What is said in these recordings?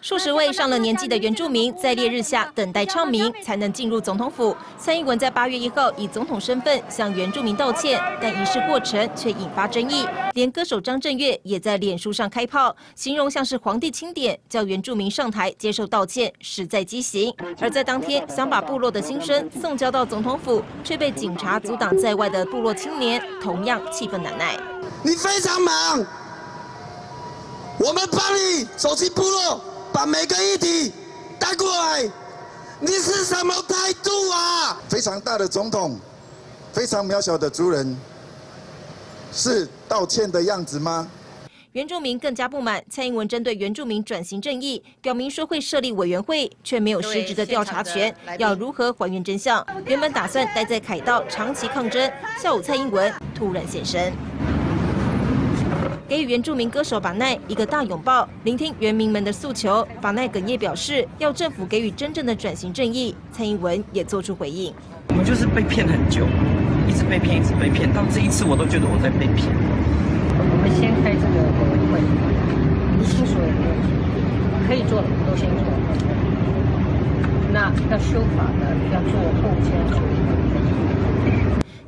数十位上了年纪的原住民在烈日下等待唱名，才能进入总统府。蔡英文在八月一号以总统身份向原住民道歉，但仪式过程却引发争议。连歌手张震岳也在脸书上开炮，形容像是皇帝钦点，叫原住民上台接受道歉，实在畸形。而在当天想把部落的心声送交到总统府，却被警察阻挡在外的部落青年，同样气愤难耐。你非常忙。我们帮你走进部落，把每个议题带过来。你是什么态度啊？非常大的总统，非常渺小的族人，是道歉的样子吗？原住民更加不满，蔡英文针对原住民转型正义，表明说会设立委员会，却没有实质的调查权，要如何还原真相？原本打算待在凯道长期抗争，下午蔡英文突然现身。给予原住民歌手法奈一个大拥抱，聆听原民们的诉求。法奈哽咽表示，要政府给予真正的转型正义。蔡英文也做出回应：我们就是被骗很久，一直被骗，一直被骗，到这一次我都觉得我在被骗。我们先开这个委员会，厘清所有的，可以做的都先做。那要修法的，要做后签处理。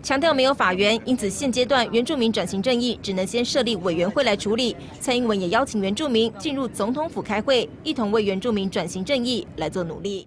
强调没有法源，因此现阶段原住民转型正义只能先设立委员会来处理。蔡英文也邀请原住民进入总统府开会，一同为原住民转型正义来做努力。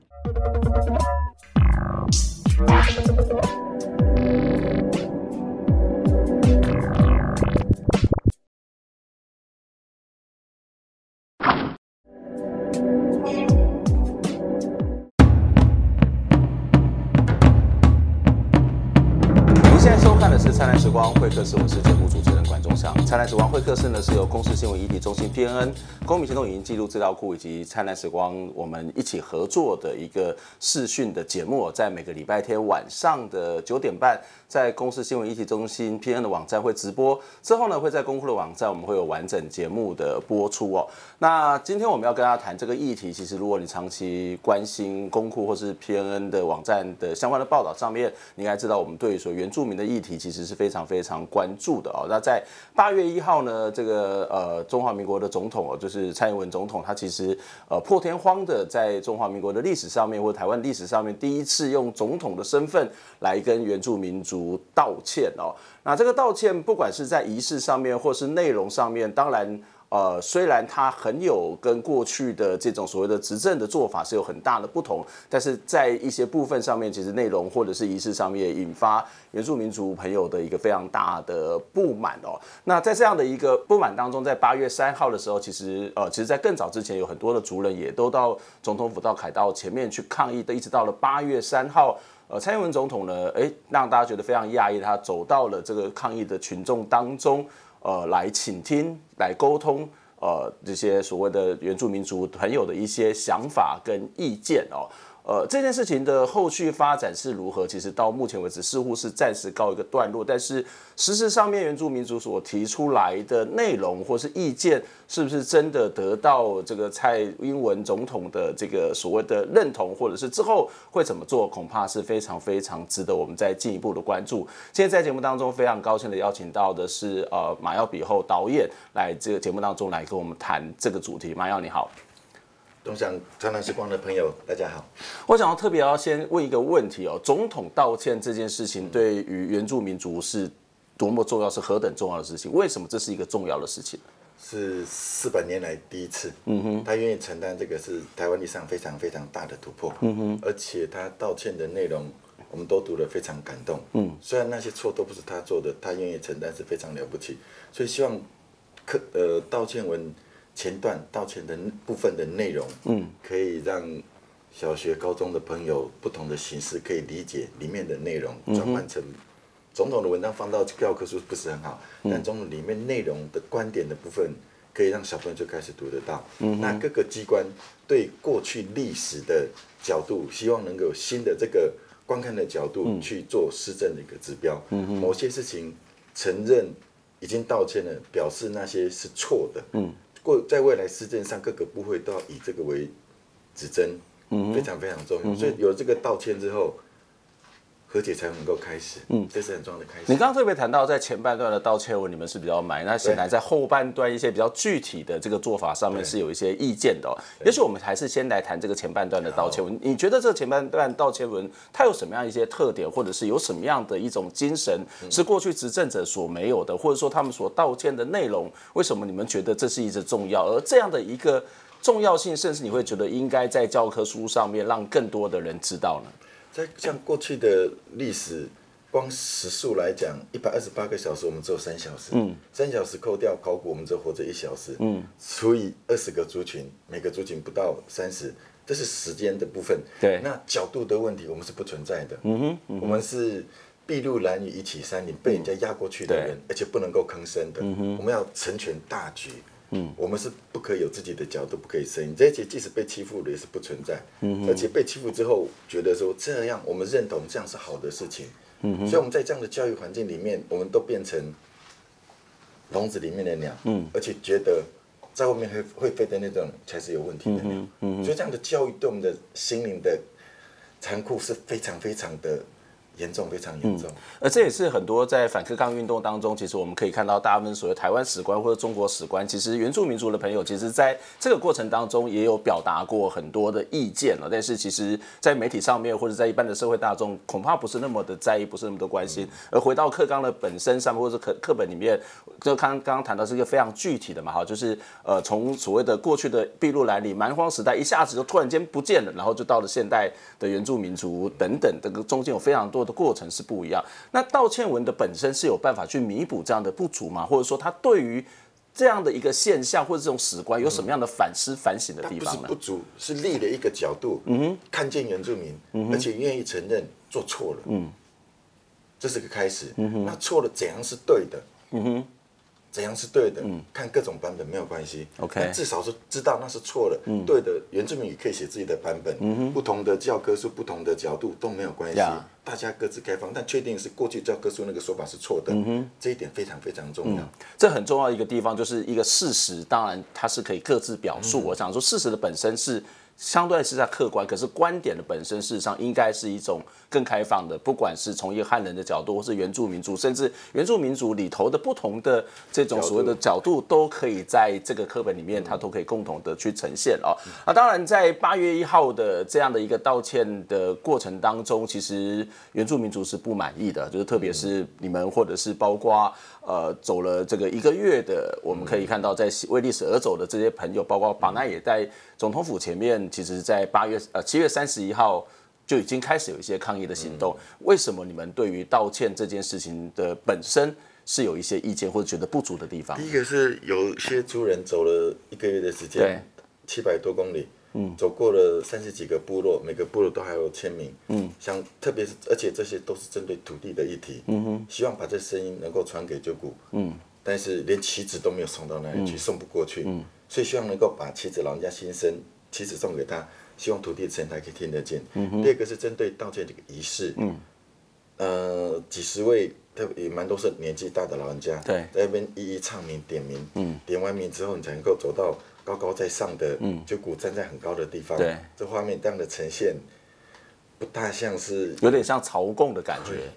灿烂时光会客室，我是节目主持人管中祥。灿烂时光会客室呢，是由公司新闻议题中心 PNN、公民行动影音记录资料库以及灿烂时光我们一起合作的一个视讯的节目，在每个礼拜天晚上的九点半，在公司新闻议题中心 PNN 的网站会直播，之后呢会在公库的网站我们会有完整节目的播出哦。那今天我们要跟大家谈这个议题，其实如果你长期关心公库或是 PNN 的网站的相关的报道上面，你应该知道我们对于说原住民的议题其实是。非常非常常关注的哦。那在八月一号呢，这个呃中华民国的总统哦，就是蔡英文总统，他其实呃破天荒的在中华民国的历史上面，或台湾历史上面，第一次用总统的身份来跟原住民族道歉哦。那这个道歉，不管是在仪式上面，或是内容上面，当然。呃，虽然他很有跟过去的这种所谓的执政的做法是有很大的不同，但是在一些部分上面，其实内容或者是仪式上面，引发原住民族朋友的一个非常大的不满哦。那在这样的一个不满当中，在八月三号的时候，其实呃，其实，在更早之前，有很多的族人也都到总统府到凯道前面去抗议的，一直到了八月三号，呃，蔡英文总统呢，诶，让大家觉得非常讶异，他走到了这个抗议的群众当中。呃，来倾听，来沟通，呃，这些所谓的原住民族朋友的一些想法跟意见哦。呃，这件事情的后续发展是如何？其实到目前为止似乎是暂时告一个段落，但是事实上面原住民族所提出来的内容或是意见，是不是真的得到这个蔡英文总统的这个所谓的认同，或者是之后会怎么做，恐怕是非常非常值得我们再进一步的关注。今天在节目当中非常高兴的邀请到的是呃马耀比后导演来这个节目当中来跟我们谈这个主题。马耀你好。东想灿烂时光的朋友，大家好。我想要特别要先问一个问题哦，总统道歉这件事情对于原住民族是多么重要，是何等重要的事情？为什么这是一个重要的事情？是四百年来第一次，嗯哼，他愿意承担这个是台湾历史上非常非常大的突破，嗯哼，而且他道歉的内容我们都读得非常感动，嗯，虽然那些错都不是他做的，他愿意承担是非常了不起，所以希望可呃道歉文。前段道歉的部分的内容，嗯，可以让小学、高中的朋友不同的形式可以理解里面的内容，转换成总统的文章放到教科书不是很好，但总统里面内容的观点的部分，可以让小朋友就开始读得到。那各个机关对过去历史的角度，希望能够有新的这个观看的角度去做施政的一个指标。某些事情承认已经道歉了，表示那些是错的。嗯。过在未来施政上，各个部会都要以这个为指针，非常非常重要。所以有这个道歉之后，和解才能够开始。嗯，这是很重要的开始。你刚刚特别谈到在前半段的道歉文，你们是比较满，那显然在后半段一些比较具体的这个做法上面是有一些意见的哦。也许我们还是先来谈这个前半段的道歉文。你觉得这个前半段道歉文它有什么样一些特点，或者是有什么样的一种精神是过去执政者所没有的，或者说他们所道歉的内容，为什么你们觉得这是一直重要？而这样的一个。重要性，甚至你会觉得应该在教科书上面让更多的人知道呢？在像过去的历史，光时数来讲，一百二十八个小时，我们只有三小时。嗯，三小时扣掉考古，我们只活着一小时。嗯，除以二十个族群，每个族群不到三十，这是时间的部分。对，那角度的问题，我们是不存在的。嗯哼，嗯哼，我们是筚路蓝缕一起山林，被人家压过去的人，而且不能够吭声的。嗯哼，我们要成全大局。嗯，我们是不可以有自己的角度，不可以声音。这些即使被欺负了，也是不存在。嗯，而且被欺负之后，觉得说这样，我们认同这样是好的事情。嗯，所以我们在这样的教育环境里面，我们都变成笼子里面的鸟。嗯，而且觉得在外面会会飞的那种才是有问题的鸟。嗯，所以这样的教育对我们的心灵的残酷是非常非常的。严重，非常严重。嗯，而这也是很多在反克刚运动当中，其实我们可以看到，大部分所谓台湾史观或者中国史观，其实原住民族的朋友，其实在这个过程当中也有表达过很多的意见了。但是，其实，在媒体上面或者在一般的社会大众，恐怕不是那么的在意，不是那么的关心。而回到课纲的本身上面，或者课课本里面，就刚刚刚谈到是一个非常具体的嘛，哈，就是呃，从所谓的过去的筚路蓝缕蛮荒时代，一下子就突然间不见了，然后就到了现代的原住民族等等，这个中间有非常多。的过程是不一样。那道歉文的本身是有办法去弥补这样的不足吗？或者说，他对于这样的一个现象或者这种史观有什么样的反思、反省的地方呢？不是不足，是立了一个角度，嗯，看见原住民，嗯，而且愿意承认做错了，嗯，这是个开始，嗯哼，那错了怎样是对的？嗯哼。怎样是对的？嗯，看各种版本没有关系。OK，至少是知道那是错了。嗯，对的，原住民也可以写自己的版本。嗯，不同的教科书、不同的角度都没有关系。大家各自开放，但确定是过去教科书那个说法是错的。嗯，这一点非常非常重要。嗯，这很重要一个地方就是一个事实，当然它是可以各自表述。嗯，我想说，事实的本身是。相对是在客观，可是观点的本身事实上应该是一种更开放的，不管是从一个汉人的角度，或是原住民族，甚至原住民族里头的不同的这种所谓的角度，都可以在这个课本里面，它都可以共同的去呈现哦。啊，当然在八月一号的这样的一个道歉的过程当中，其实原住民族是不满意的，就是特别是你们或者是包括。呃，走了这个一个月的，我们可以看到，在为历史而走的这些朋友，包括巴奈也在总统府前面，其实，在八月呃七月三十一号就已经开始有一些抗议的行动。为什么你们对于道歉这件事情的本身是有一些意见或者觉得不足的地方？第一个是有些族人走了一个月的时间，七百多公里。嗯，走过了三十几个部落，每个部落都还有签名。嗯，像特别是，而且这些都是针对土地的议题。嗯哼，希望把这声音能够传给九谷。嗯，但是连旗子都没有送到那里去，嗯、送不过去。嗯，所以希望能够把旗子老人家心声，旗子送给他，希望土地的声音他可以听得见。嗯，第二个是针对道歉这个仪式。嗯，呃，几十位，特别也蛮多是年纪大的老人家，对，在那边一一唱名点名。嗯，点完名之后，你才能够走到。高高在上的，九股站在很高的地方，对，这画面这样的呈现，不大像是有点像朝贡的感觉，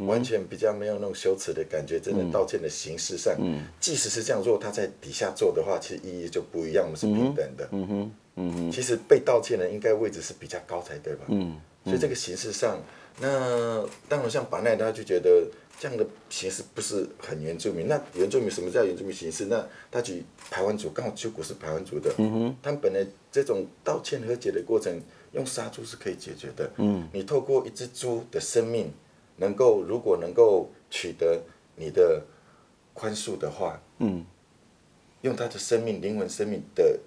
完全比较没有那种羞耻的感觉。真的道歉的形式上，即使是这样，如果他在底下做的话，其实意义就不一样，我们是平等的。嗯哼，嗯哼，其实被道歉的应该位置是比较高才对吧？嗯，所以这个形式上，那当然像巴奈他就觉得。这样的形式不是很原住民。那原住民什么叫原住民形式？那他举排湾族，刚好九股是排湾族的。嗯哼。他们本来这种道歉和解的过程，用杀猪是可以解决的。嗯。你透过一只猪的生命，能够如果能够取得你的宽恕的话，嗯。用他的生命、灵魂、生命的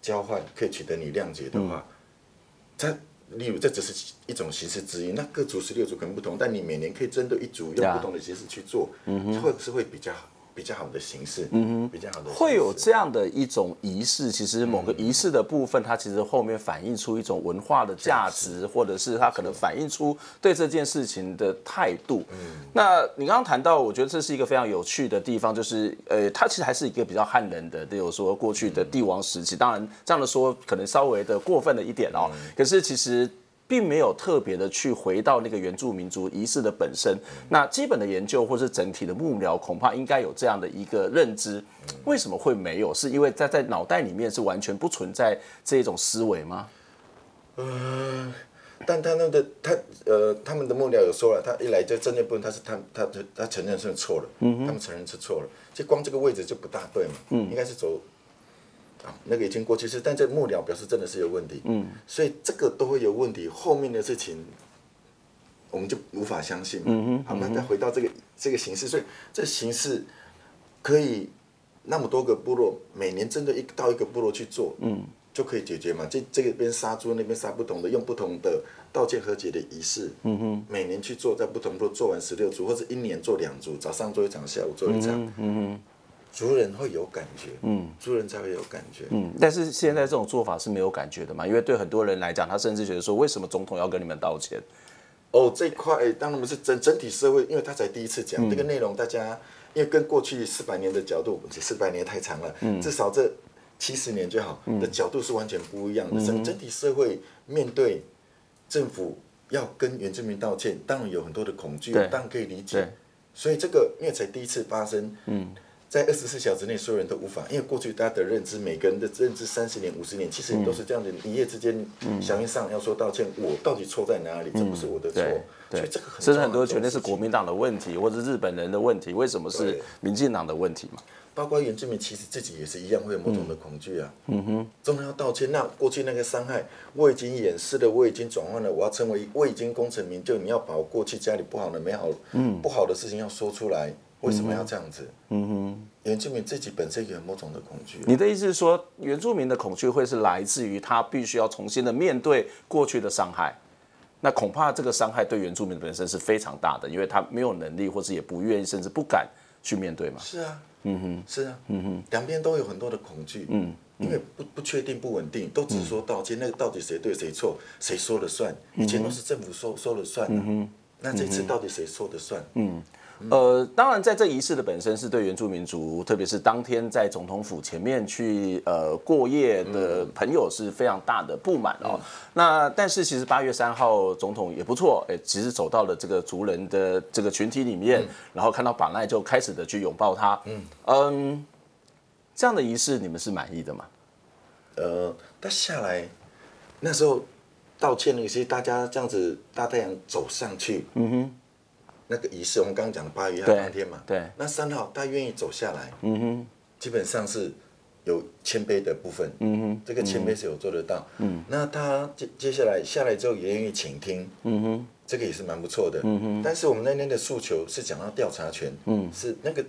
交换，可以取得你谅解的话，他、嗯。例如，这只是一种形式之一。那各族十六族可能不同，但你每年可以针对一组用不同的形式去做，嗯、会是会比较好。比较好的形式，嗯哼，比较好的会有这样的一种仪式。其实某个仪式的部分，它其实后面反映出一种文化的价值，或者是它可能反映出对这件事情的态度。嗯，那你刚刚谈到，我觉得这是一个非常有趣的地方，就是呃，它其实还是一个比较汉人的，比如说过去的帝王时期。当然这样的说可能稍微的过分了一点哦。可是其实。并没有特别的去回到那个原住民族仪式的本身。那基本的研究或是整体的幕僚，恐怕应该有这样的一个认知。为什么会没有？是因为在在脑袋里面是完全不存在这种思维吗？嗯。但他们的他呃，他们的幕僚有说了，他一来就针对部分，他是他他他他承认是错了，嗯、他们承认是错了，就光这个位置就不大对嘛，嗯、应该是走啊，那个已经过去式，但这幕僚表示真的是有问题，嗯，所以这个都会有问题，后面的事情我们就无法相信，嗯哼，好，那再回到这个这个形式，所以这形式可以那么多个部落每年针对一到一个部落去做，嗯。就可以解决嘛？这这个边杀猪，那边杀不同的，用不同的道歉和解的仪式。嗯哼。每年去做，在不同部落做完十六组，或者一年做两组，早上做一场，下午做一场。嗯哼。嗯哼。族人会有感觉。嗯。族人才会有感觉。嗯。但是现在这种做法是没有感觉的嘛？因为对很多人来讲，他甚至觉得说，为什么总统要跟你们道歉？哦，这块当然不是整整体社会，因为他才第一次讲、嗯、这个内容，大家因为跟过去四百年的角度，四百年太长了。嗯。至少这。七十年就好的角度是完全不一样的。整整体社会面对政府要跟原住民道歉，当然有很多的恐惧，当然可以理解。所以这个因为才第一次发生，在二十四小时内所有人都无法，因为过去大家的认知，每个人的认知三十年、五十年，其实你都是这样子，一夜之间响应上要说道歉，我到底错在哪里？这不是我的错。所以这个甚至很多全都是国民党的问题，或者日本人的问题，为什么是民进党的问题嘛？包括原住民，其实自己也是一样，会有某种的恐惧啊。嗯哼，总要道歉。那过去那个伤害，我已经掩饰了，我已经转换了，我要成为我已经功成名就。你要把我过去家里不好的、美好、嗯、不好的事情要说出来，为什么要这样子？嗯哼，原住民自己本身也有某种的恐惧。你的意思是说，原住民的恐惧会是来自于他必须要重新的面对过去的伤害？那恐怕这个伤害对原住民本身是非常大的，因为他没有能力，或者也不愿意，甚至不敢去面对嘛。是啊。嗯哼，是啊，嗯哼，两边都有很多的恐惧，嗯，因为不不确定、不稳定，都只说道歉，那个到底谁对谁错，谁说了算？以前都是政府说说了算，嗯哼，那这次到底谁说的算？嗯。呃，当然，在这仪式的本身是对原住民族，特别是当天在总统府前面去呃过夜的朋友是非常大的不满哦。那但是其实八月三号总统也不错，哎，其实走到了这个族人的这个群体里面，然后看到巴奈就开始的去拥抱他。嗯嗯，这样的仪式你们是满意的吗？呃，他下来那时候道歉那些，大家这样子大太阳走上去，嗯哼。那个仪式，我们刚刚讲的八月一号当天嘛，对，对那三号他愿意走下来，嗯哼，基本上是有谦卑的部分，嗯哼，这个谦卑是有做得到，嗯，那他接接下来下来之后也愿意倾听，嗯哼，这个也是蛮不错的，嗯哼，但是我们那天的诉求是讲到调查权，嗯，是那个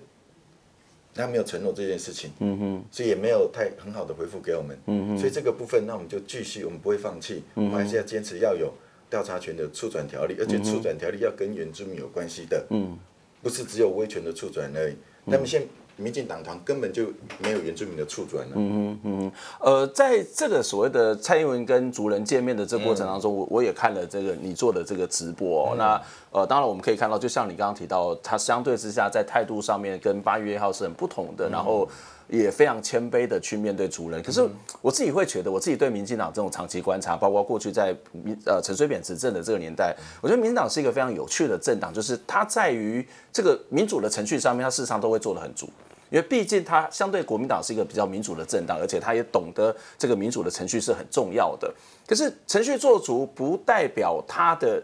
他没有承诺这件事情，嗯哼，所以也没有太很好的回复给我们，嗯哼，所以这个部分那我们就继续，我们不会放弃，我们还是要坚持要有。调查权的促转条例，而且促转条例要跟原住民有关系的，嗯，不是只有威权的促转而已。那么现在民进党团根本就没有原住民的处转了。嗯嗯嗯呃，在这个所谓的蔡英文跟族人见面的这个过程当中，我我也看了这个你做的这个直播。嗯、那呃，当然我们可以看到，就像你刚刚提到，他相对之下在态度上面跟八月一号是很不同的。然后。也非常谦卑的去面对族人，可是我自己会觉得，我自己对民进党这种长期观察，包括过去在民呃陈水扁执政的这个年代，我觉得民进党是一个非常有趣的政党，就是它在于这个民主的程序上面，它事实上都会做得很足，因为毕竟它相对国民党是一个比较民主的政党，而且他也懂得这个民主的程序是很重要的。可是程序做足，不代表它的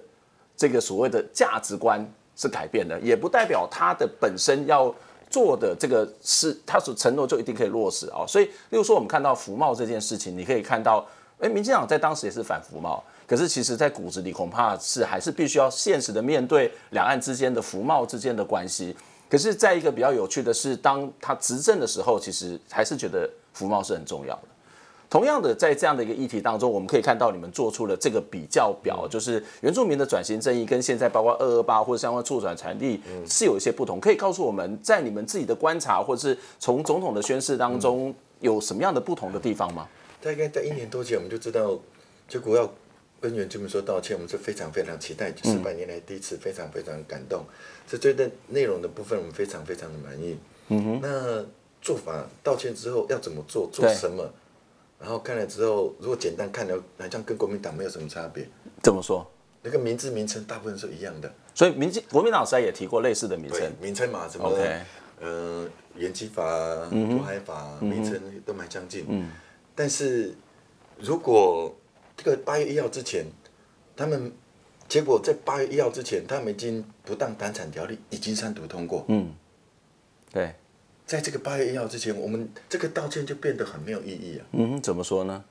这个所谓的价值观是改变的，也不代表它的本身要。做的这个是他所承诺就一定可以落实啊，所以，例如说我们看到服贸这件事情，你可以看到，哎，民进党在当时也是反服贸，可是其实在骨子里恐怕是还是必须要现实的面对两岸之间的服贸之间的关系。可是，在一个比较有趣的是，当他执政的时候，其实还是觉得服贸是很重要的。同样的，在这样的一个议题当中，我们可以看到你们做出了这个比较表，就是原住民的转型正义跟现在包括二二八或者相关促转条例是有一些不同。可以告诉我们在你们自己的观察，或者是从总统的宣誓当中有什么样的不同的地方吗？大概在一年多前，我们就知道，结果要跟原住民说道歉，我们是非常非常期待，四百年来第一次，非常非常感动。这对的内容的部分，我们非常非常的满意。嗯哼，那做法道歉之后要怎么做，做什么？然后看了之后，如果简单看了，好像跟国民党没有什么差别。怎么说？那个名字名称大部分是一样的。所以民进国民党时代也提过类似的名称，名称嘛，什么 OK，呃，原基法、渤海法名称都蛮相近。嗯，但是如果这个八月一号之前，他们结果在八月一号之前，他们已经不当单产条例已经三读通过。嗯，对，在这个八月一号之前，我们这个道歉就变得很没有意义啊。嗯，怎么说呢？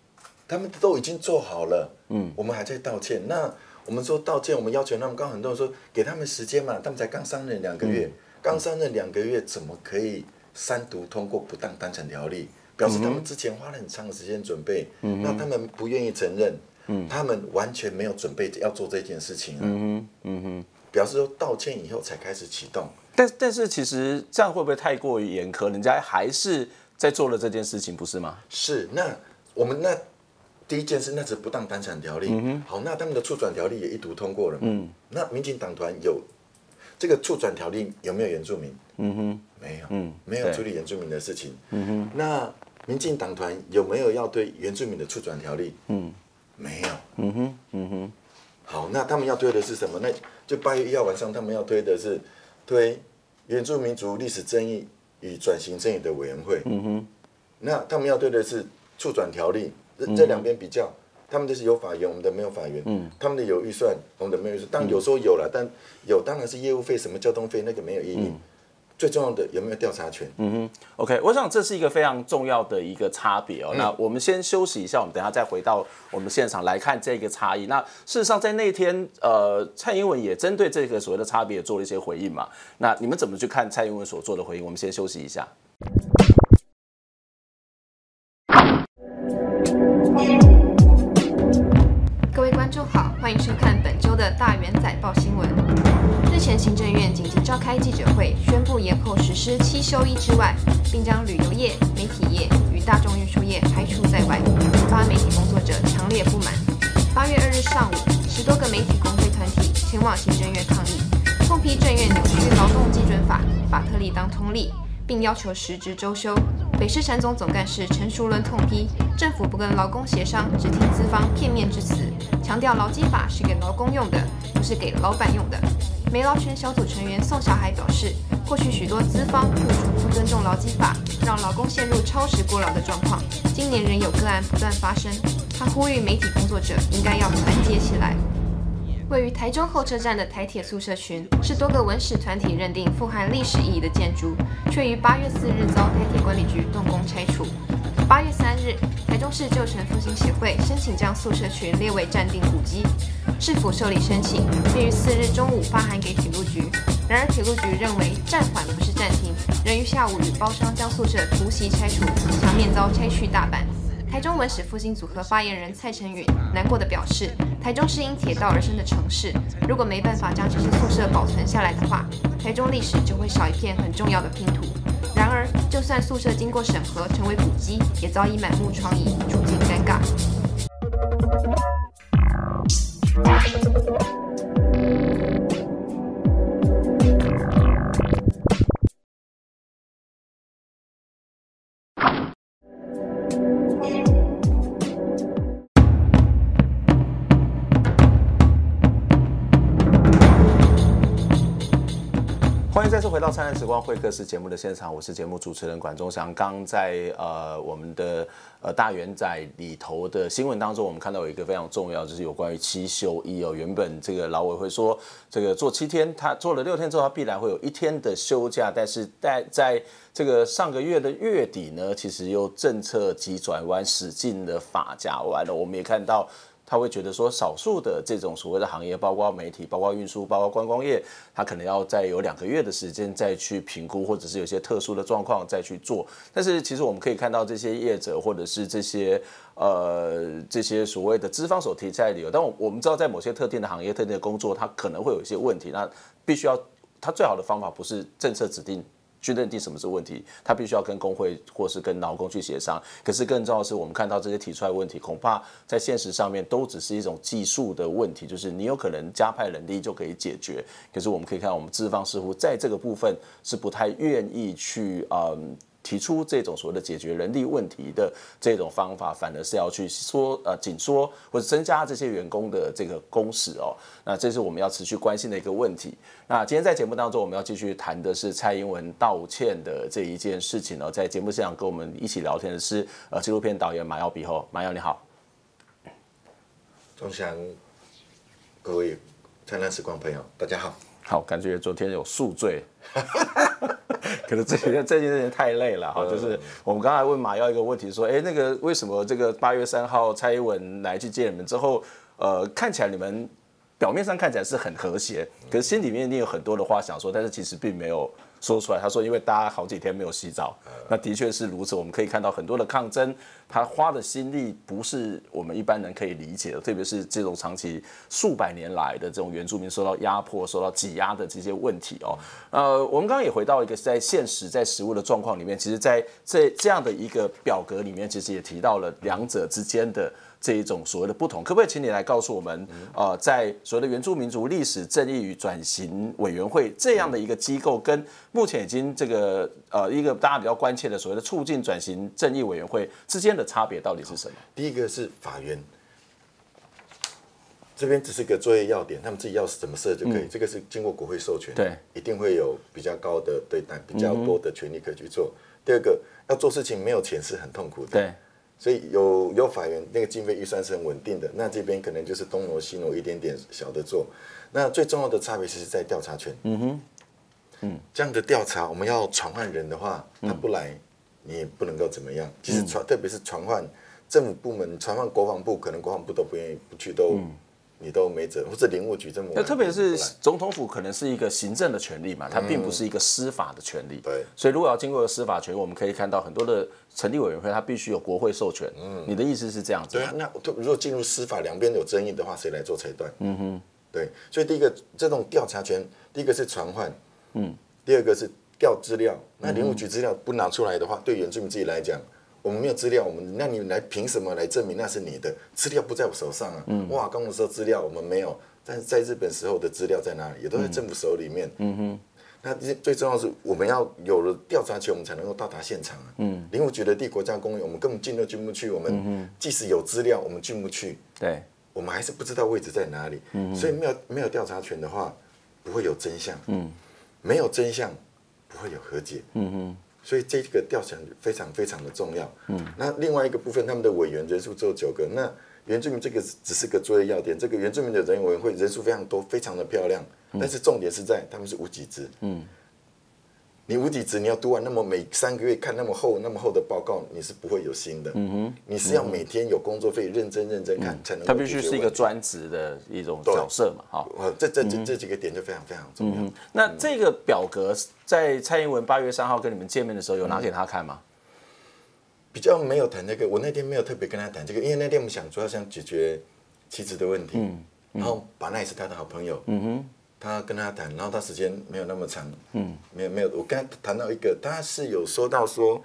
他们都已经做好了，嗯，我们还在道歉，那。我们说道歉，我们要求他们。刚很多人说给他们时间嘛，他们才刚上任两个月，刚、嗯、上任两个月，怎么可以三读通过不当单产条例？表示他们之前花了很长的时间准备。嗯、那他们不愿意承认，嗯、他们完全没有准备要做这件事情、啊。嗯嗯、表示说道歉以后才开始启动。但但是其实这样会不会太过于严苛？人家还是在做了这件事情，不是吗？是。那我们那。第一件事，那是不当单产条例。嗯、好，那他们的促转条例也一读通过了。嗯，那民进党团有这个促转条例有没有原住民？嗯哼，没有。嗯，没有处理原住民的事情。嗯哼，那民进党团有没有要对原住民的促转条例？嗯，没有。嗯哼，嗯哼。好，那他们要推的是什么？那就八月一号晚上，他们要推的是推原住民族历史正义与转型正义的委员会。嗯哼，那他们要推的是促转条例。这两边比较，他们的是有法源，我们的没有法源。嗯，他们的有预算，我们的没有预算。当然有时候有了，但有当然是业务费，什么交通费那个没有意义。嗯、最重要的有没有调查权？嗯哼，OK，我想这是一个非常重要的一个差别哦。嗯、那我们先休息一下，我们等下再回到我们现场来看这个差异。那事实上在那天，呃，蔡英文也针对这个所谓的差别也做了一些回应嘛。那你们怎么去看蔡英文所做的回应？我们先休息一下。各位观众好欢迎收看本周的大元仔报新闻。前，行政院紧急召开记者会，宣布延后实施七休一之外，并将旅游业、媒体业与大众运输业排除在外，引发媒体工作者强烈不满。八月二日上午，十多个媒体工会团体前往行政院抗议，痛批政院扭曲劳动基准法，把特例当通例，并要求实质周休。北市产总总干事陈淑伦痛批政府不跟劳工协商，只听资方片面之词，强调劳基法是给劳工用的，不是给老板用的。美劳权小组成员宋小海表示，过去许多资方雇主不尊重劳基法，让劳工陷入超时过劳的状况，今年仍有个案不断发生。他呼吁媒体工作者应该要团结起来。位于台中候车站的台铁宿舍群是多个文史团体认定富含历史意义的建筑，却于八月四日遭台铁管理局动工拆除。八月三日，台中市旧城复兴协会申请将宿舍群列为暂定古迹，市府受理申请，并于四日中午发函给铁路局。然而铁路局认为暂缓不是暂停，仍于下午与包商将宿舍突袭拆除，墙面遭拆去大半。台中文史复兴组合发言人蔡成允难过的表示：“台中是因铁道而生的城市，如果没办法将这些宿舍保存下来的话，台中历史就会少一片很重要的拼图。然而，就算宿舍经过审核成为古迹，也早已满目疮痍，处境尴尬。”欢迎再次回到《灿烂时光会客室》节目的现场，我是节目主持人管中祥。刚在呃我们的呃大元仔里头的新闻当中，我们看到有一个非常重要，就是有关于七休一哦。原本这个劳委会说，这个做七天，他做了六天之后，他必然会有一天的休假。但是在在这个上个月的月底呢，其实又政策急转弯，使尽了发夹弯了。我们也看到。他会觉得说，少数的这种所谓的行业，包括媒体、包括运输、包括观光业，他可能要再有两个月的时间再去评估，或者是有些特殊的状况再去做。但是其实我们可以看到，这些业者或者是这些呃这些所谓的资方所提出来的理由，但我我们知道，在某些特定的行业、特定的工作，它可能会有一些问题，那必须要，它最好的方法不是政策指定。去认定什么是问题，他必须要跟工会或是跟劳工去协商。可是更重要的是，我们看到这些提出来问题，恐怕在现实上面都只是一种技术的问题，就是你有可能加派人力就可以解决。可是我们可以看到，我们资方似乎在这个部分是不太愿意去嗯提出这种所谓的解决人力问题的这种方法，反而是要去说呃紧缩或者增加这些员工的这个工时哦。那这是我们要持续关心的一个问题。那今天在节目当中，我们要继续谈的是蔡英文道歉的这一件事情哦。在节目现场跟我们一起聊天的是呃纪录片导演马耀比后，马耀你好。钟祥，各位灿烂时光朋友，大家好。好，感觉昨天有宿醉。可能这几天这几天太累了哈，就是我们刚才问马耀一个问题，说，哎，那个为什么这个八月三号蔡英文来去见你们之后，呃，看起来你们表面上看起来是很和谐，可是心里面一定有很多的话想说，但是其实并没有。说出来，他说，因为大家好几天没有洗澡，那的确是如此。我们可以看到很多的抗争，他花的心力不是我们一般人可以理解的，特别是这种长期数百年来的这种原住民受到压迫、受到挤压的这些问题哦。呃，我们刚刚也回到一个在现实、在实物的状况里面，其实在这这样的一个表格里面，其实也提到了两者之间的。这一种所谓的不同，可不可以请你来告诉我们，呃，在所谓的原住民族历史正义与转型委员会这样的一个机构，跟目前已经这个呃一个大家比较关切的所谓的促进转型正义委员会之间的差别到底是什么？第一个是法源，这边只是个作业要点，他们自己要怎么设就可以。嗯、这个是经过国会授权，对，一定会有比较高的对待，比较多的权利可以去做。嗯、第二个，要做事情没有钱是很痛苦的，对。所以有有法院，那个经费预算是很稳定的。那这边可能就是东挪西挪一点点小的做。那最重要的差别是在调查权。嗯哼，嗯，这样的调查，我们要传唤人的话，他不来，你也不能够怎么样。其实传，特别是传唤政府部门，传唤国防部，可能国防部都不愿意不去都。你都没辙，或者林务局这么。那特别是总统府可能是一个行政的权利嘛，它并不是一个司法的权力。对。所以如果要经过司法权，我们可以看到很多的成立委员会，它必须有国会授权。嗯。你的意思是这样子？对啊，那如果进入司法两边有争议的话，谁来做裁断？嗯哼。对，所以第一个这种调查权，第一个是传唤，嗯，第二个是调资料。那林务局资料不拿出来的话，对原住民自己来讲。我们没有资料，我们那你来凭什么来证明那是你的资料不在我手上啊？嗯，哇，刚我说资料我们没有，但是在日本时候的资料在哪里？也都在政府手里面。嗯哼，那最最重要是我们要有了调查权，我们才能够到达现场啊。嗯，林务局的地国家公园，我们根本进都进不去。我们即使有资料，我们进不去。对，我们还是不知道位置在哪里。嗯，所以没有没有调查权的话，不会有真相。嗯，没有真相，不会有和解。嗯哼。所以这个调查非常非常的重要。嗯，那另外一个部分，他们的委员人数只有九个。那原住民这个只是个作业要点，这个原住民的人员委员会人数非常多，非常的漂亮。但是重点是在他们是无几职。嗯。你无给职，你要读完那么每三个月看那么厚那么厚的报告，你是不会有心的。嗯哼，你是要每天有工作费，认真认真看才能。他必须是一个专职的一种角色嘛，哈。这这这这几个点就非常非常重要。那这个表格在蔡英文八月三号跟你们见面的时候，有拿给他看吗？比较没有谈这个，我那天没有特别跟他谈这个，因为那天我们想主要想解决妻子的问题，然后把那也是他的好朋友。嗯哼。他跟他谈，然后他时间没有那么长，嗯，没有没有，我跟他谈到一个，他是有说到说，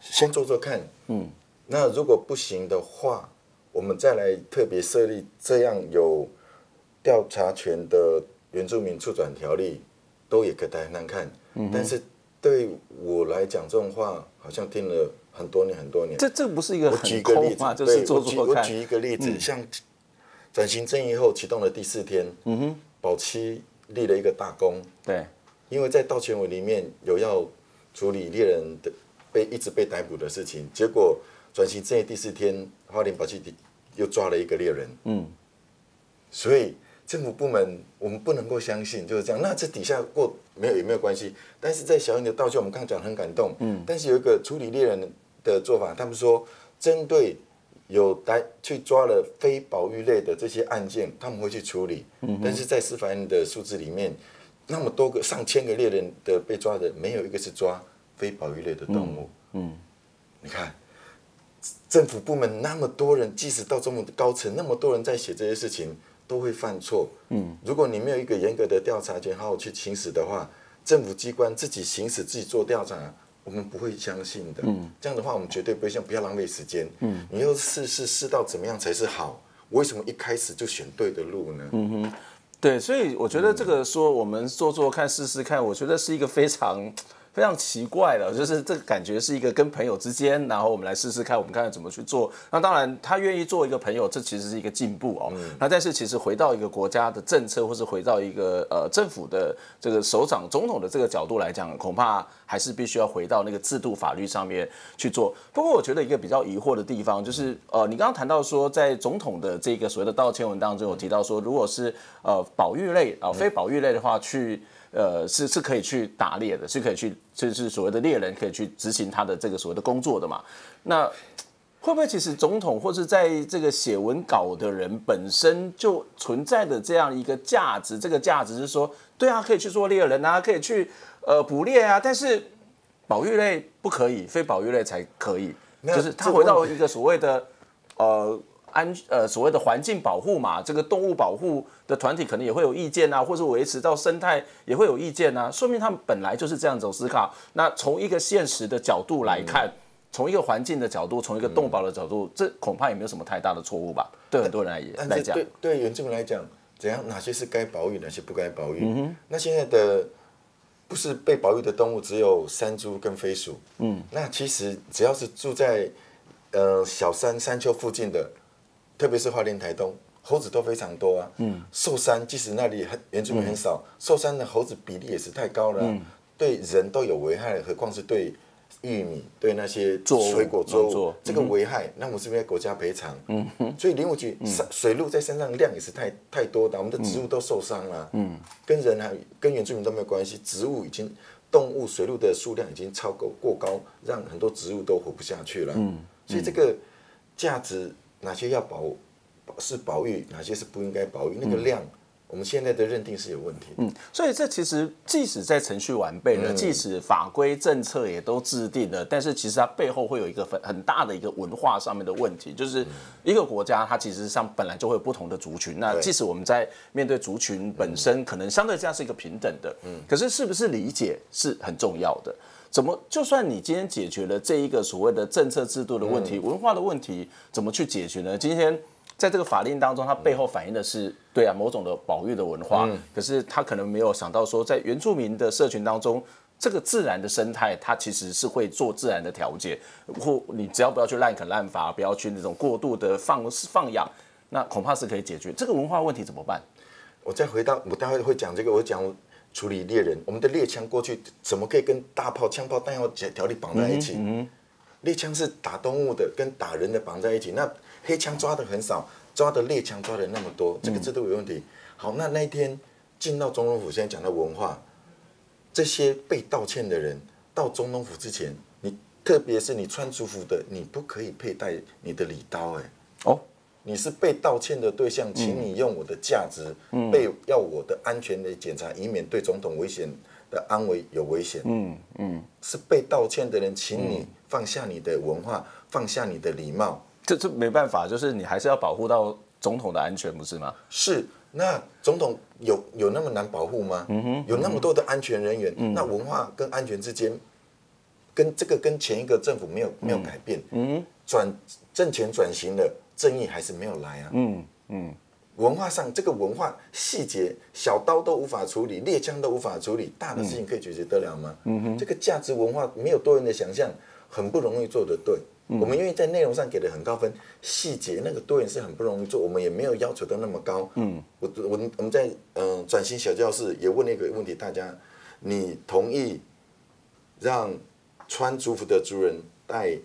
先做做看，嗯，那如果不行的话，我们再来特别设立这样有调查权的原住民促转条例，都也可以谈谈看，嗯，但是对我来讲，这种话好像听了很多年很多年，这这不是一个很我举一个例子，就是做做看，我举一个例子，嗯、像转型正义后启动的第四天，嗯哼，保七。立了一个大功，对，因为在道歉委里面有要处理猎人的被一直被逮捕的事情，结果转型正义第四天，花莲保七又抓了一个猎人，嗯，所以政府部门我们不能够相信就是这样，那这底下过没有也没有关系，但是在小英的道歉，我们刚刚讲很感动，嗯，但是有一个处理猎人的做法，他们说针对。有逮去抓了非保育类的这些案件，他们会去处理。嗯、但是在司法院的数字里面，那么多个上千个猎人的被抓的，没有一个是抓非保育类的动物。嗯，嗯你看，政府部门那么多人，即使到这么高层，那么多人在写这些事情，都会犯错。嗯，如果你没有一个严格的调查权，好好去行使的话，政府机关自己行使自己做调查。我们不会相信的。嗯，这样的话，我们绝对不会像不要浪费时间。嗯，你要试试试到怎么样才是好？为什么一开始就选对的路呢？嗯哼，对，所以我觉得这个说我们做做看试试看，我觉得是一个非常非常奇怪的，就是这个感觉是一个跟朋友之间，然后我们来试试看，我们看看怎么去做。那当然，他愿意做一个朋友，这其实是一个进步哦。嗯、那但是其实回到一个国家的政策，或是回到一个呃政府的这个首长、总统的这个角度来讲，恐怕还是必须要回到那个制度法律上面去做。不过，我觉得一个比较疑惑的地方就是，呃，你刚刚谈到说，在总统的这个所谓的道歉文当中有提到说，如果是呃保育类啊、呃、非保育类的话去。呃，是是可以去打猎的，是可以去，就是所谓的猎人可以去执行他的这个所谓的工作的嘛。那会不会其实总统或是在这个写文稿的人本身就存在的这样一个价值？这个价值是说，对啊，可以去做猎人啊，可以去呃捕猎啊，但是保育类不可以，非保育类才可以。就是他回到一个所谓的呃。安呃所谓的环境保护嘛，这个动物保护的团体可能也会有意见啊，或者维持到生态也会有意见啊，说明他们本来就是这样走思考。那从一个现实的角度来看，从、嗯、一个环境的角度，从一个动保的角度，嗯、这恐怕也没有什么太大的错误吧？对很多人来也来讲，对对原住民来讲，怎样哪些是该保育，哪些不该保育？嗯。那现在的不是被保育的动物只有山猪跟飞鼠，嗯，那其实只要是住在呃小山山丘附近的。特别是花莲台东，猴子都非常多啊。嗯，寿山即使那里很原住民很少，寿、嗯、山的猴子比例也是太高了、啊嗯，对人都有危害，何况是对玉米、对那些水果作物这个危害，那我们是不是要国家赔偿？嗯哼。所以林务局水路在山上量也是太太多的，我们的植物都受伤了。嗯，跟人还跟原住民都没有关系，植物已经动物水路的数量已经超过过高，让很多植物都活不下去了。嗯，所以这个价值。哪些要保是保育，哪些是不应该保育？那个量，我们现在的认定是有问题。嗯，所以这其实即使在程序完备了，即使法规政策也都制定了，但是其实它背后会有一个很很大的一个文化上面的问题，就是一个国家它其实上本来就会有不同的族群。那即使我们在面对族群本身，可能相对这样是一个平等的，嗯，可是是不是理解是很重要的。怎么？就算你今天解决了这一个所谓的政策制度的问题、文化的问题，怎么去解决呢？今天在这个法令当中，它背后反映的是对啊某种的保育的文化，可是他可能没有想到说，在原住民的社群当中，这个自然的生态，它其实是会做自然的调节，或你只要不要去滥垦滥伐，不要去那种过度的放放养，那恐怕是可以解决这个文化问题。怎么办？我再回到，我待会会讲这个，我讲。处理猎人，我们的猎枪过去怎么可以跟大炮、枪炮弹药条例绑在一起？猎枪是打动物的，跟打人的绑在一起。那黑枪抓的很少，抓的猎枪抓的那么多，这个制度有问题。好，那那一天进到总统府，现在讲到文化，这些被道歉的人到总统府之前，你特别是你穿族服的，你不可以佩戴你的礼刀，哎，哦。你是被道歉的对象，请你用我的价值，被要我的安全的检查，以免对总统危险的安危有危险。嗯嗯，是被道歉的人，请你放下你的文化，放下你的礼貌。这这没办法，就是你还是要保护到总统的安全，不是吗？是，那总统有有那么难保护吗？嗯哼，有那么多的安全人员，那文化跟安全之间，跟这个跟前一个政府没有没有改变。嗯，转政权转型了。正义还是没有来啊！嗯嗯，文化上这个文化细节，小刀都无法处理，猎枪都无法处理，大的事情可以解决得了吗？嗯哼，这个价值文化没有多元的想象，很不容易做得对。我们愿意在内容上给的很高分，细节那个多元是很不容易做，我们也没有要求的那么高。嗯，我我我们在嗯转型小教室也问了一个问题，大家，你同意让穿族服的族人带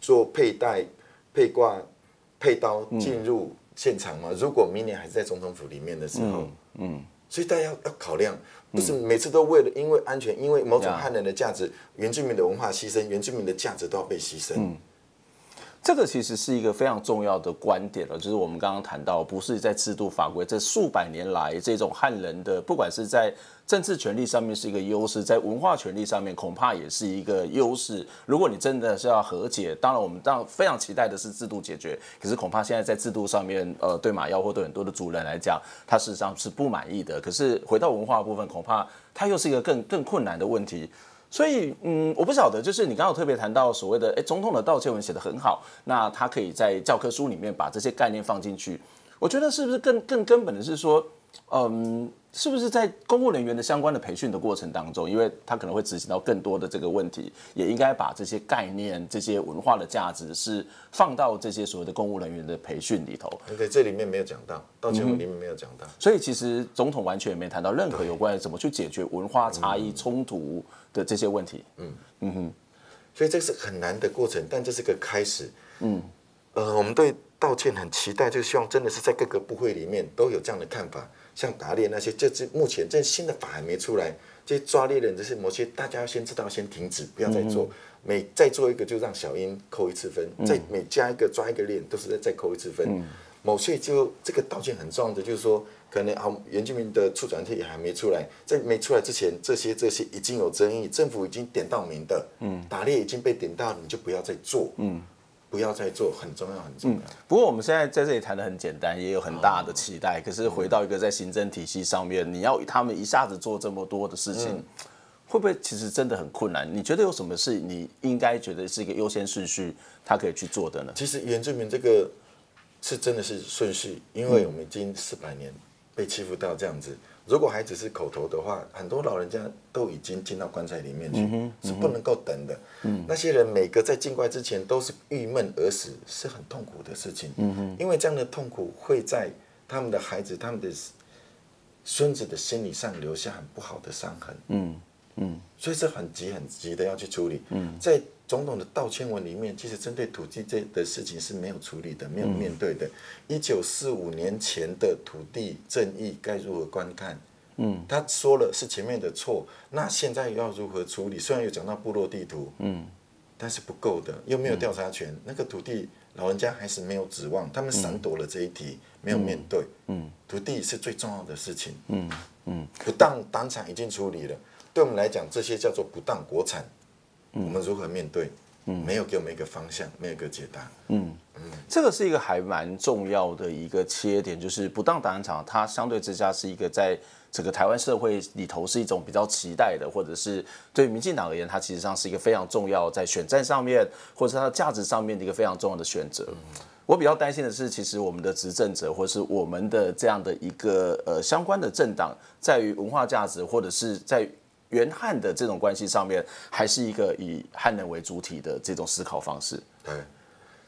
做佩戴佩挂？配刀进入现场吗？如果明年还是在总统府里面的时候，嗯，所以大家要要考量，不是每次都为了因为安全，因为某种汉人的价值，原住民的文化牺牲，原住民的价值都要被牺牲。这个其实是一个非常重要的观点了，就是我们刚刚谈到，不是在制度法规，这数百年来这种汉人的，不管是在。政治权力上面是一个优势，在文化权利上面恐怕也是一个优势。如果你真的是要和解，当然我们当然非常期待的是制度解决，可是恐怕现在在制度上面，呃，对马跃或对很多的族人来讲，他事实上是不满意的。可是回到文化部分，恐怕它又是一个更更困难的问题。所以，嗯，我不晓得，就是你刚刚有特别谈到所谓的，哎，总统的道歉文写得很好，那他可以在教科书里面把这些概念放进去。我觉得是不是更更根本的是说，嗯。是不是在公务人员的相关的培训的过程当中，因为他可能会执行到更多的这个问题，也应该把这些概念、这些文化的价值是放到这些所谓的公务人员的培训里头。对，这里面没有讲到，道歉文里面没有讲到、嗯。所以其实总统完全也没谈到任何有关于怎么去解决文化差异冲突的这些问题。嗯嗯哼，所以这是很难的过程，但这是个开始。嗯，呃，我们对道歉很期待，就希望真的是在各个部会里面都有这样的看法。像打猎那些，这是目前这新的法还没出来，这些抓猎人这些某些，大家要先知道，先停止，不要再做。每再做一个，就让小英扣一次分；再每加一个，抓一个猎，都是在再扣一次分。某些就这个道歉很重要的，就是说，可能啊，原住民的促转贴也还没出来，在没出来之前，这些这些已经有争议，政府已经点到名的，打猎已经被点到，你就不要再做。不要再做，很重要，很重要。嗯，不过我们现在在这里谈的很简单，也有很大的期待。可是回到一个在行政体系上面，你要他们一下子做这么多的事情，会不会其实真的很困难？你觉得有什么是你应该觉得是一个优先顺序，他可以去做的呢？其实原住民这个是真的是顺序，因为我们已经四百年被欺负到这样子。如果还只是口头的话，很多老人家都已经进到棺材里面去，嗯嗯、是不能够等的。嗯、那些人每个在进棺之前都是郁闷而死，是很痛苦的事情。因为这样的痛苦会在他们的孩子、他们的孙子的心理上留下很不好的伤痕。嗯嗯、所以是很急、很急的要去处理。嗯、在总统的道歉文里面，其实针对土地这的事情是没有处理的，没有面对的。一九四五年前的土地正义该如何观看？嗯，他说了是前面的错，那现在要如何处理？虽然有讲到部落地图，嗯，但是不够的，又没有调查权。那个土地老人家还是没有指望，他们闪躲了这一题，没有面对。嗯，土地是最重要的事情。嗯嗯，不当党产已经处理了，对我们来讲，这些叫做不当国产。我们如何面对？嗯，没有给我们一个方向，没有一个解答。嗯嗯，这个是一个还蛮重要的一个切点，就是不当打场，它相对之下是一个在整个台湾社会里头是一种比较期待的，或者是对民进党而言，它其实上是一个非常重要在选战上面，或者是它的价值上面的一个非常重要的选择。我比较担心的是，其实我们的执政者，或是我们的这样的一个呃相关的政党，在于文化价值，或者是在。原汉的这种关系上面，还是一个以汉人为主体的这种思考方式。对，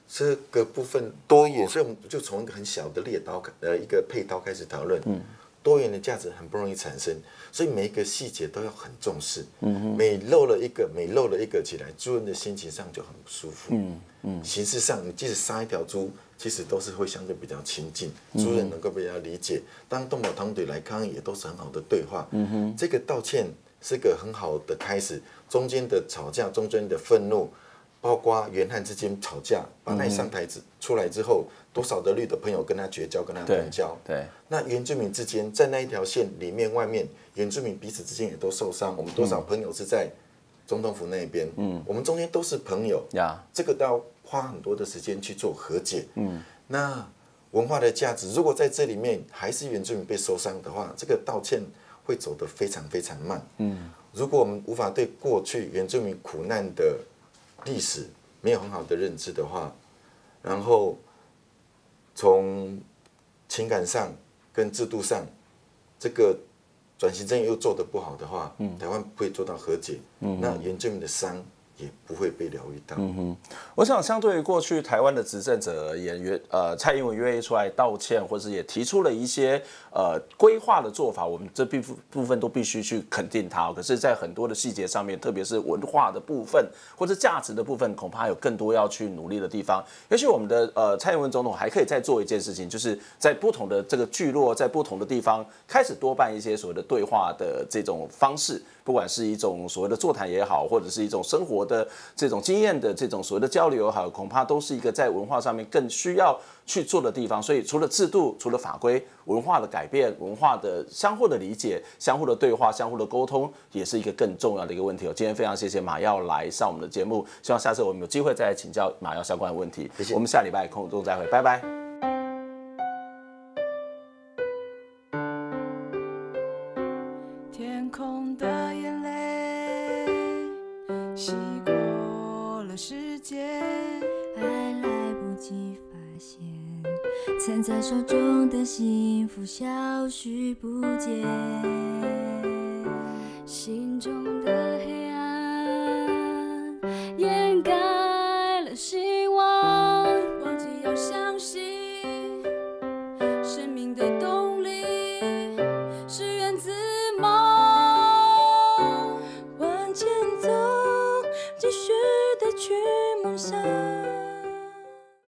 这个部分多元，所以我们就从一个很小的猎刀，呃，一个配刀开始讨论。嗯，多元的价值很不容易产生，所以每一个细节都要很重视。嗯哼，每漏了一个，每漏了一个起来，猪人的心情上就很不舒服。嗯嗯，形式上，你即使杀一条猪，其实都是会相对比较亲近，猪人能够比较理解。当动保团队来抗议，也都是很好的对话。嗯哼，这个道歉。是个很好的开始，中间的吵架，中间的愤怒，包括原汉之间吵架，把他上台子出来之后，多少的绿的朋友跟他绝交，跟他断交。对，那原住民之间在那一条线里面，外面原住民彼此之间也都受伤。我们多少朋友是在总统府那边？嗯，我们中间都是朋友呀，这个都要花很多的时间去做和解。嗯，那文化的价值，如果在这里面还是原住民被受伤的话，这个道歉。会走得非常非常慢。嗯，如果我们无法对过去原住民苦难的历史没有很好的认知的话，然后从情感上跟制度上，这个转型正义又做得不好的话，嗯，台湾不会做到和解。嗯，那原住民的伤。也不会被疗愈到。嗯哼，我想相对于过去台湾的执政者而言，愿呃蔡英文愿意出来道歉，或者也提出了一些呃规划的做法，我们这部部分都必须去肯定他。可是，在很多的细节上面，特别是文化的部分或者价值的部分，恐怕有更多要去努力的地方。也许我们的呃蔡英文总统还可以再做一件事情，就是在不同的这个聚落，在不同的地方开始多办一些所谓的对话的这种方式。不管是一种所谓的座谈也好，或者是一种生活的这种经验的这种所谓的交流也好，恐怕都是一个在文化上面更需要去做的地方。所以，除了制度、除了法规，文化的改变、文化的相互的理解、相互的对话、相互的沟通，也是一个更重要的一个问题。今天非常谢谢马耀来上我们的节目，希望下次我们有机会再来请教马耀相关的问题。谢谢。我们下礼拜空中再会，拜拜。幸福消失不见。